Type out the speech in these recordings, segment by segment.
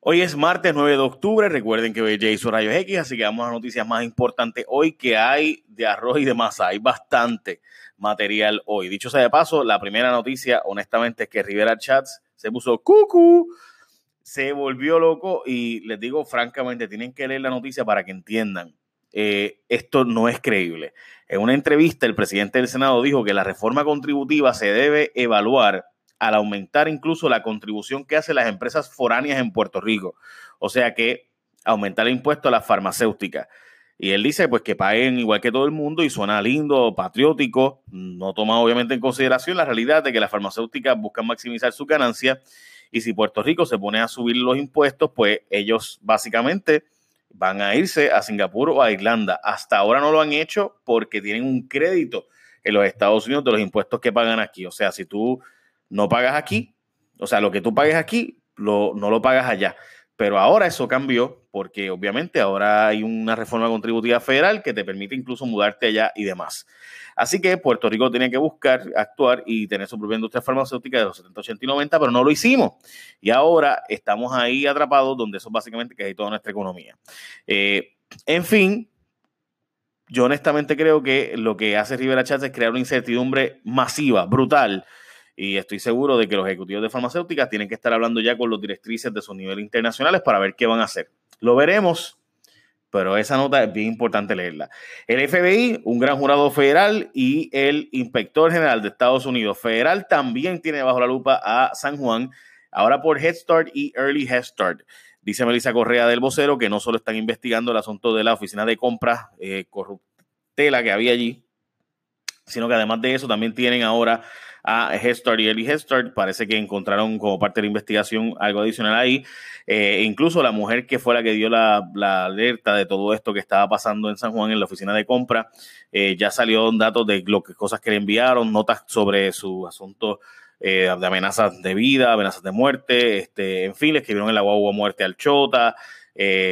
Hoy es martes 9 de octubre. Recuerden que hoy es Rayos X, así que vamos a las noticias más importantes hoy que hay de arroz y de masa. Hay bastante material hoy. Dicho sea de paso, la primera noticia, honestamente, es que Rivera Chats se puso cucu, se volvió loco y les digo francamente, tienen que leer la noticia para que entiendan. Eh, esto no es creíble. En una entrevista, el presidente del Senado dijo que la reforma contributiva se debe evaluar al aumentar incluso la contribución que hacen las empresas foráneas en Puerto Rico. O sea que aumentar el impuesto a las farmacéuticas. Y él dice pues que paguen igual que todo el mundo y suena lindo, patriótico, no toma obviamente en consideración la realidad de que las farmacéuticas buscan maximizar su ganancia y si Puerto Rico se pone a subir los impuestos, pues ellos básicamente van a irse a Singapur o a Irlanda. Hasta ahora no lo han hecho porque tienen un crédito en los Estados Unidos de los impuestos que pagan aquí. O sea, si tú no pagas aquí, o sea, lo que tú pagues aquí, lo, no lo pagas allá. Pero ahora eso cambió porque obviamente ahora hay una reforma contributiva federal que te permite incluso mudarte allá y demás. Así que Puerto Rico tiene que buscar, actuar y tener su propia industria farmacéutica de los 70, 80 y 90, pero no lo hicimos. Y ahora estamos ahí atrapados donde eso básicamente que hay toda nuestra economía. Eh, en fin, yo honestamente creo que lo que hace Rivera Chávez es crear una incertidumbre masiva, brutal, y estoy seguro de que los ejecutivos de farmacéuticas tienen que estar hablando ya con los directrices de sus niveles internacionales para ver qué van a hacer. Lo veremos, pero esa nota es bien importante leerla. El FBI, un gran jurado federal y el inspector general de Estados Unidos federal también tiene bajo la lupa a San Juan, ahora por Head Start y Early Head Start. Dice Melissa Correa del vocero que no solo están investigando el asunto de la oficina de compras eh, corruptela que había allí, sino que además de eso también tienen ahora a Head y Eli Head Parece que encontraron como parte de la investigación algo adicional ahí. Eh, incluso la mujer que fue la que dio la, alerta de todo esto que estaba pasando en San Juan en la oficina de compra, eh, ya salió datos de lo que cosas que le enviaron, notas sobre su asunto eh, de amenazas de vida, amenazas de muerte, este, en fin, le escribieron en la guagua muerte al Chota,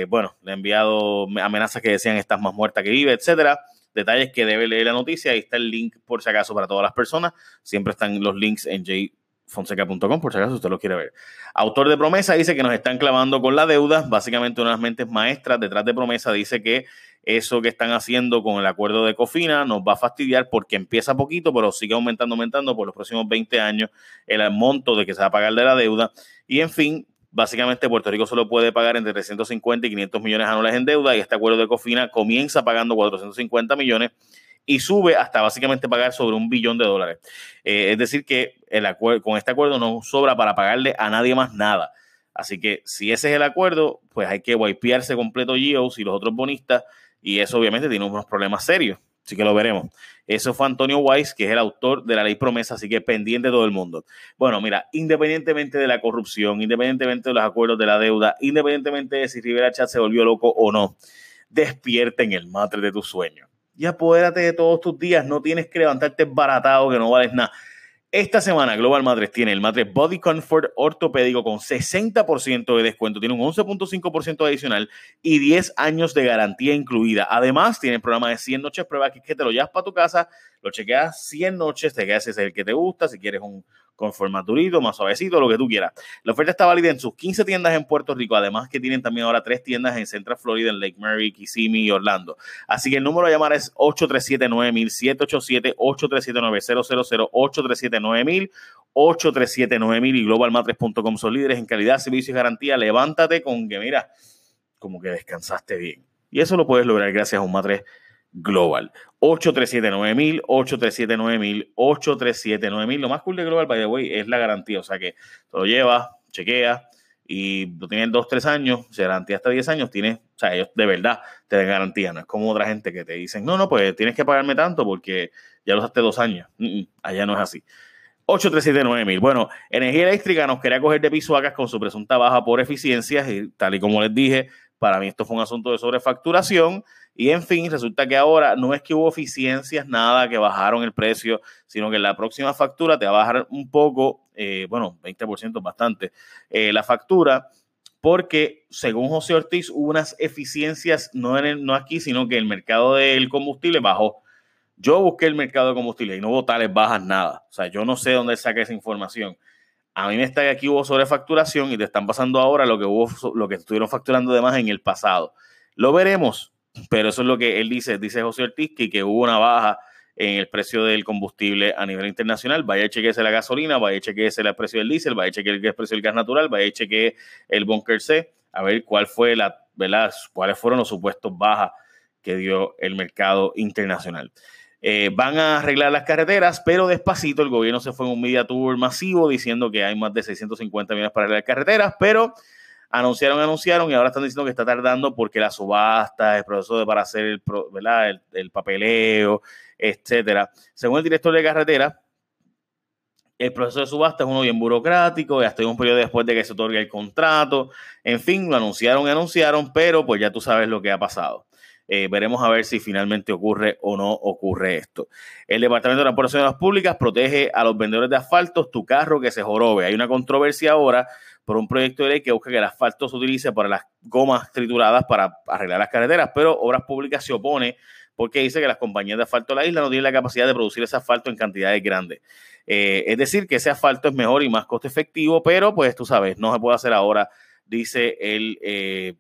bueno, le han enviado amenazas que decían estás más muerta que vive, etcétera detalles que debe leer la noticia. Ahí está el link por si acaso para todas las personas. Siempre están los links en jfonseca.com por si acaso usted lo quiere ver. Autor de promesa dice que nos están clavando con la deuda. Básicamente una de las mentes maestras detrás de promesa dice que eso que están haciendo con el acuerdo de Cofina nos va a fastidiar porque empieza poquito, pero sigue aumentando, aumentando por los próximos 20 años el monto de que se va a pagar de la deuda. Y en fin, Básicamente, Puerto Rico solo puede pagar entre 350 y 500 millones anuales en deuda y este acuerdo de Cofina comienza pagando 450 millones y sube hasta básicamente pagar sobre un billón de dólares. Eh, es decir, que el con este acuerdo no sobra para pagarle a nadie más nada. Así que si ese es el acuerdo, pues hay que wipearse completo GEOs y los otros bonistas y eso obviamente tiene unos problemas serios. Así que lo veremos. Eso fue Antonio Weiss, que es el autor de la ley promesa, así que pendiente todo el mundo. Bueno, mira, independientemente de la corrupción, independientemente de los acuerdos de la deuda, independientemente de si Rivera Chat se volvió loco o no, despierta en el matre de tu sueño. Y apodérate de todos tus días, no tienes que levantarte baratado que no vales nada. Esta semana Global Matres tiene el matres Body Comfort ortopédico con 60% de descuento, tiene un 11.5% adicional y 10 años de garantía incluida. Además, tiene el programa de 100 noches prueba que, es que te lo llevas para tu casa, lo chequeas 100 noches, te quedas ese es el que te gusta, si quieres un, con formaturito, más suavecito, lo que tú quieras. La oferta está válida en sus 15 tiendas en Puerto Rico, además que tienen también ahora tres tiendas en Central Florida, en Lake Mary, Kissimmee y Orlando. Así que el número a llamar es 837-9000, 787-837-9000, 837-9000, 837-9000 y globalmatres.com son líderes en calidad, servicio y garantía. Levántate con que, mira, como que descansaste bien. Y eso lo puedes lograr gracias a un matres Global. 837-9000, 837-9000, 837-9000. Lo más cool de Global, by the way, es la garantía. O sea que te lo llevas, chequea y lo tienen 2, 3 años, se garantía hasta 10 años, tienes, o sea, ellos de verdad te dan garantía. No es como otra gente que te dicen, no, no, pues tienes que pagarme tanto porque ya lo usaste dos años. allá no es así. 837-9000. Bueno, Energía Eléctrica nos quería coger de pisuacas con su presunta baja por eficiencias y tal y como les dije, para mí esto fue un asunto de sobrefacturación y en fin, resulta que ahora no es que hubo eficiencias, nada, que bajaron el precio, sino que la próxima factura te va a bajar un poco, eh, bueno, 20% bastante, eh, la factura, porque según José Ortiz hubo unas eficiencias, no, en no aquí, sino que el mercado del combustible bajó. Yo busqué el mercado de combustible y no hubo tales bajas nada. O sea, yo no sé dónde saca esa información. A mí me está que aquí hubo sobrefacturación y te están pasando ahora lo que hubo, lo que estuvieron facturando de más en el pasado. Lo veremos, pero eso es lo que él dice, dice José Ortiz, que, que hubo una baja en el precio del combustible a nivel internacional. Vaya a chequearse la gasolina, vaya a chequearse el precio del diésel, vaya chequear el precio del gas natural, vaya chequear el bunker C, a ver cuál fue la, ¿verdad? cuáles fueron los supuestos bajas que dio el mercado internacional. Eh, van a arreglar las carreteras, pero despacito el gobierno se fue en un media tour masivo diciendo que hay más de 650 millones para arreglar carreteras, pero anunciaron, anunciaron y ahora están diciendo que está tardando porque la subasta, el proceso de, para hacer el, ¿verdad? el, papeleo, etcétera. Según el director de carretera, el proceso de subasta es uno bien burocrático, y hasta un periodo después de que se otorgue el contrato. En fin, lo anunciaron y anunciaron, pero pues ya tú sabes lo que ha pasado. Eh, veremos a ver si finalmente ocurre o no ocurre esto. El Departamento de Transportaciones Públicas protege a los vendedores de asfaltos tu carro que se jorobe. Hay una controversia ahora por un proyecto de ley que busca que el asfalto se utilice para las gomas trituradas para arreglar las carreteras, pero Obras Públicas se opone porque dice que las compañías de asfalto de la isla no tienen la capacidad de producir ese asfalto en cantidades grandes. Eh, es decir, que ese asfalto es mejor y más costo efectivo, pero pues tú sabes, no se puede hacer ahora, dice el, eh,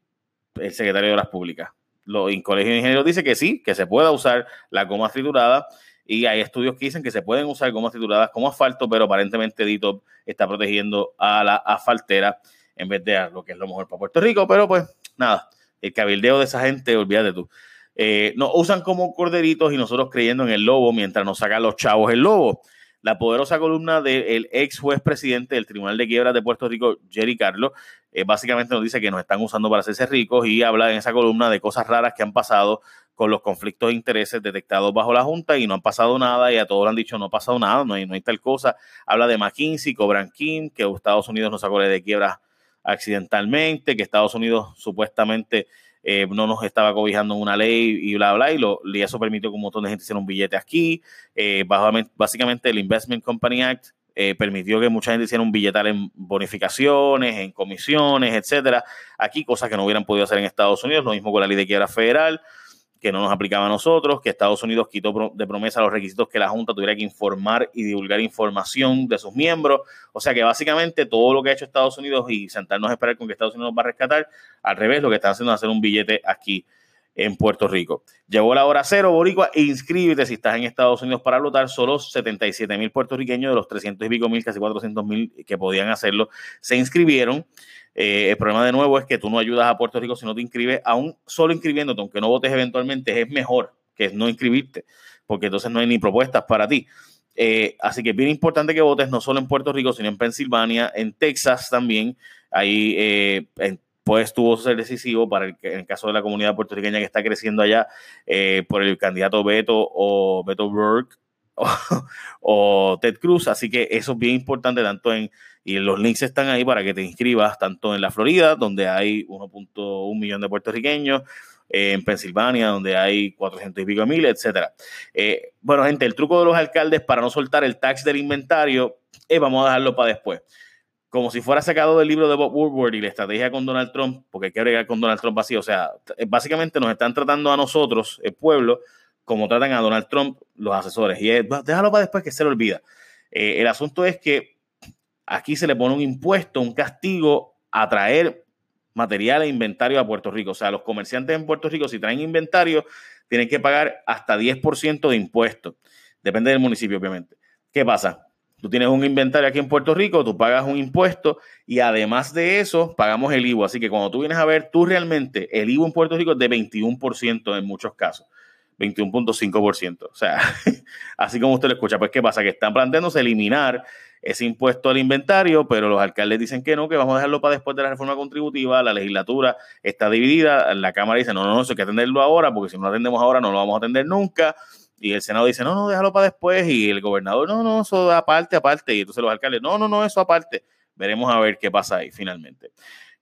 el secretario de Obras Públicas. Lo, el Colegio de Ingenieros dice que sí, que se pueda usar la goma triturada y hay estudios que dicen que se pueden usar gomas trituradas como asfalto, pero aparentemente DITOP está protegiendo a la asfaltera en vez de a lo que es lo mejor para Puerto Rico, pero pues nada, el cabildeo de esa gente, olvídate tú. Eh, nos usan como corderitos y nosotros creyendo en el lobo mientras nos sacan los chavos el lobo. La poderosa columna del ex juez presidente del Tribunal de Quiebras de Puerto Rico, Jerry Carlos, eh, básicamente nos dice que nos están usando para hacerse ricos y habla en esa columna de cosas raras que han pasado con los conflictos de intereses detectados bajo la Junta y no han pasado nada y a todos le han dicho no ha pasado nada, no hay, no hay tal cosa. Habla de McKinsey, Cobran Kim, que Estados Unidos no sacó de quiebras accidentalmente, que Estados Unidos supuestamente eh, no nos estaba cobijando una ley y bla, bla, y eso permitió que un montón de gente hiciera un billete aquí. Eh, básicamente el Investment Company Act eh, permitió que mucha gente hiciera un billetal en bonificaciones, en comisiones, etcétera. Aquí cosas que no hubieran podido hacer en Estados Unidos, lo mismo con la ley de quiebra federal que no nos aplicaba a nosotros, que Estados Unidos quitó de promesa los requisitos que la Junta tuviera que informar y divulgar información de sus miembros. O sea que básicamente todo lo que ha hecho Estados Unidos y sentarnos a esperar con que Estados Unidos nos va a rescatar, al revés, lo que están haciendo es hacer un billete aquí en Puerto Rico. Llegó la hora cero, Boricua, inscríbete si estás en Estados Unidos para votar. Solo 77 mil puertorriqueños de los 300 y pico mil, casi 400 mil que podían hacerlo, se inscribieron. Eh, el problema de nuevo es que tú no ayudas a Puerto Rico si no te inscribes, aún solo inscribiéndote, aunque no votes eventualmente, es mejor que no inscribirte, porque entonces no hay ni propuestas para ti. Eh, así que es bien importante que votes no solo en Puerto Rico, sino en Pensilvania, en Texas también. Ahí eh, pues tuvo ser decisivo para el, en el caso de la comunidad puertorriqueña que está creciendo allá por el candidato Beto o Beto Burke o, Ted Cruz. Así que eso es bien importante tanto en, y los links están ahí para que te inscribas tanto en la Florida, donde hay 1.1 millón de puertorriqueños, eh, en Pensilvania, donde hay 400 y pico mil, etcétera. Eh, bueno, gente, el truco de los alcaldes para no soltar el tax del inventario, eh, vamos a dejarlo para después. Como si fuera sacado del libro de Bob Woodward y la estrategia con Donald Trump, porque hay que agregar con Donald Trump así. O sea, básicamente nos están tratando a nosotros, el pueblo, como tratan a Donald Trump los asesores. Y déjalo para después que se le olvida. Eh, el asunto es que aquí se le pone un impuesto, un castigo a traer material e inventario a Puerto Rico. O sea, los comerciantes en Puerto Rico, si traen inventario, tienen que pagar hasta 10% de impuestos. Depende del municipio, obviamente. ¿Qué pasa? Tú tienes un inventario aquí en Puerto Rico, tú pagas un impuesto y además de eso pagamos el IVA. Así que cuando tú vienes a ver, tú realmente, el IVA en Puerto Rico es de 21% en muchos casos. 21.5%. O sea, así como usted lo escucha, pues ¿qué pasa? Que están planteándose eliminar ese impuesto al inventario, pero los alcaldes dicen que no, que vamos a dejarlo para después de la reforma contributiva, la legislatura está dividida, la Cámara dice, no, no, no, eso hay que atenderlo ahora, porque si no lo atendemos ahora no lo vamos a atender nunca, y el Senado dice, no, no, déjalo para después, y el gobernador, no, no, eso aparte, aparte, y entonces los alcaldes, no, no, no, eso aparte. Veremos a ver qué pasa ahí finalmente.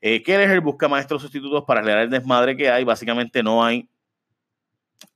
Eh, Kelleher busca maestros sustitutos para aclarar el desmadre que hay, básicamente no hay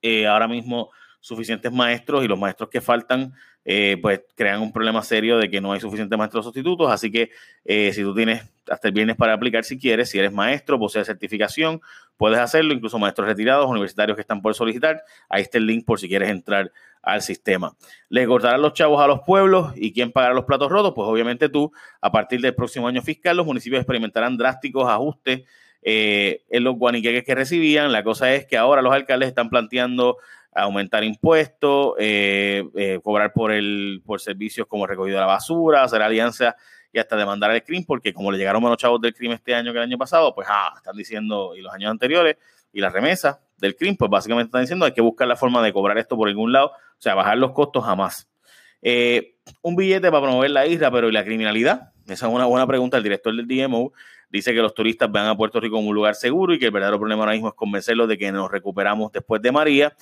eh, ahora mismo suficientes maestros y los maestros que faltan eh, pues crean un problema serio de que no hay suficientes maestros sustitutos. Así que eh, si tú tienes hasta el viernes para aplicar si quieres, si eres maestro, posee certificación, puedes hacerlo, incluso maestros retirados, universitarios que están por solicitar. Ahí está el link por si quieres entrar al sistema. ¿Le cortarán los chavos a los pueblos y quién pagará los platos rotos? Pues obviamente tú, a partir del próximo año fiscal, los municipios experimentarán drásticos ajustes eh, en los guaniqueques que recibían. La cosa es que ahora los alcaldes están planteando aumentar impuestos, eh, eh, cobrar por el por servicios como recogido de la basura, hacer alianzas y hasta demandar al crimen, porque como le llegaron menos chavos del crimen este año que el año pasado, pues ah, están diciendo, y los años anteriores, y las remesas del crimen, pues básicamente están diciendo hay que buscar la forma de cobrar esto por algún lado, o sea, bajar los costos jamás. Eh, un billete para promover la isla, pero ¿y la criminalidad? Esa es una buena pregunta. El director del DMO dice que los turistas van a Puerto Rico como un lugar seguro y que el verdadero problema ahora mismo es convencerlos de que nos recuperamos después de María.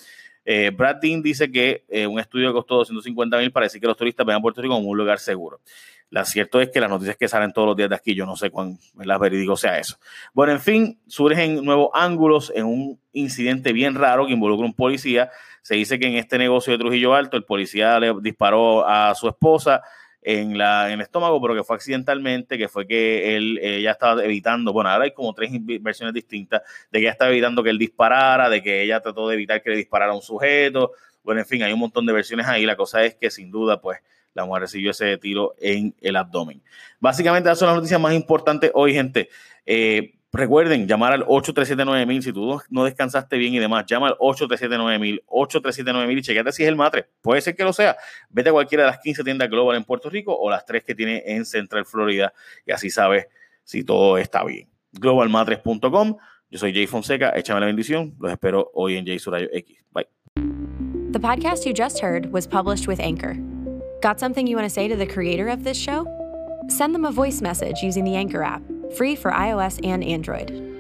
Eh, Brad Dean dice que eh, un estudio que costó 250 mil para decir que los turistas vean Puerto Rico como un lugar seguro. Lo cierto es que las noticias que salen todos los días de aquí, yo no sé cuán verídico sea eso. Bueno, en fin, surgen nuevos ángulos en un incidente bien raro que involucra a un policía. Se dice que en este negocio de Trujillo Alto, el policía le disparó a su esposa en, la, en el estómago, pero que fue accidentalmente, que fue que él ya estaba evitando, bueno, ahora hay como tres versiones distintas, de que ella estaba evitando que él disparara, de que ella trató de evitar que le disparara a un sujeto, bueno, en fin, hay un montón de versiones ahí, la cosa es que sin duda, pues, la mujer recibió ese tiro en el abdomen. Básicamente, esas son las noticias más importantes hoy, gente. Eh, Recuerden llamar al 8379000 si tú no descansaste bien y demás. Llama al 8379000, 8379000 y chequete si es el matre. Puede ser que lo sea. Vete a cualquiera de las 15 tiendas Global en Puerto Rico o las tres que tiene en Central Florida y así sabes si todo está bien. Globalmatres.com. Yo soy Jay Fonseca. Échame la bendición. Los espero hoy en Jay Surayo X. Bye. The podcast you just heard was published with Anchor. Got something you want to say to the creator of this show? Send them a voice message using the Anchor app free for iOS and Android.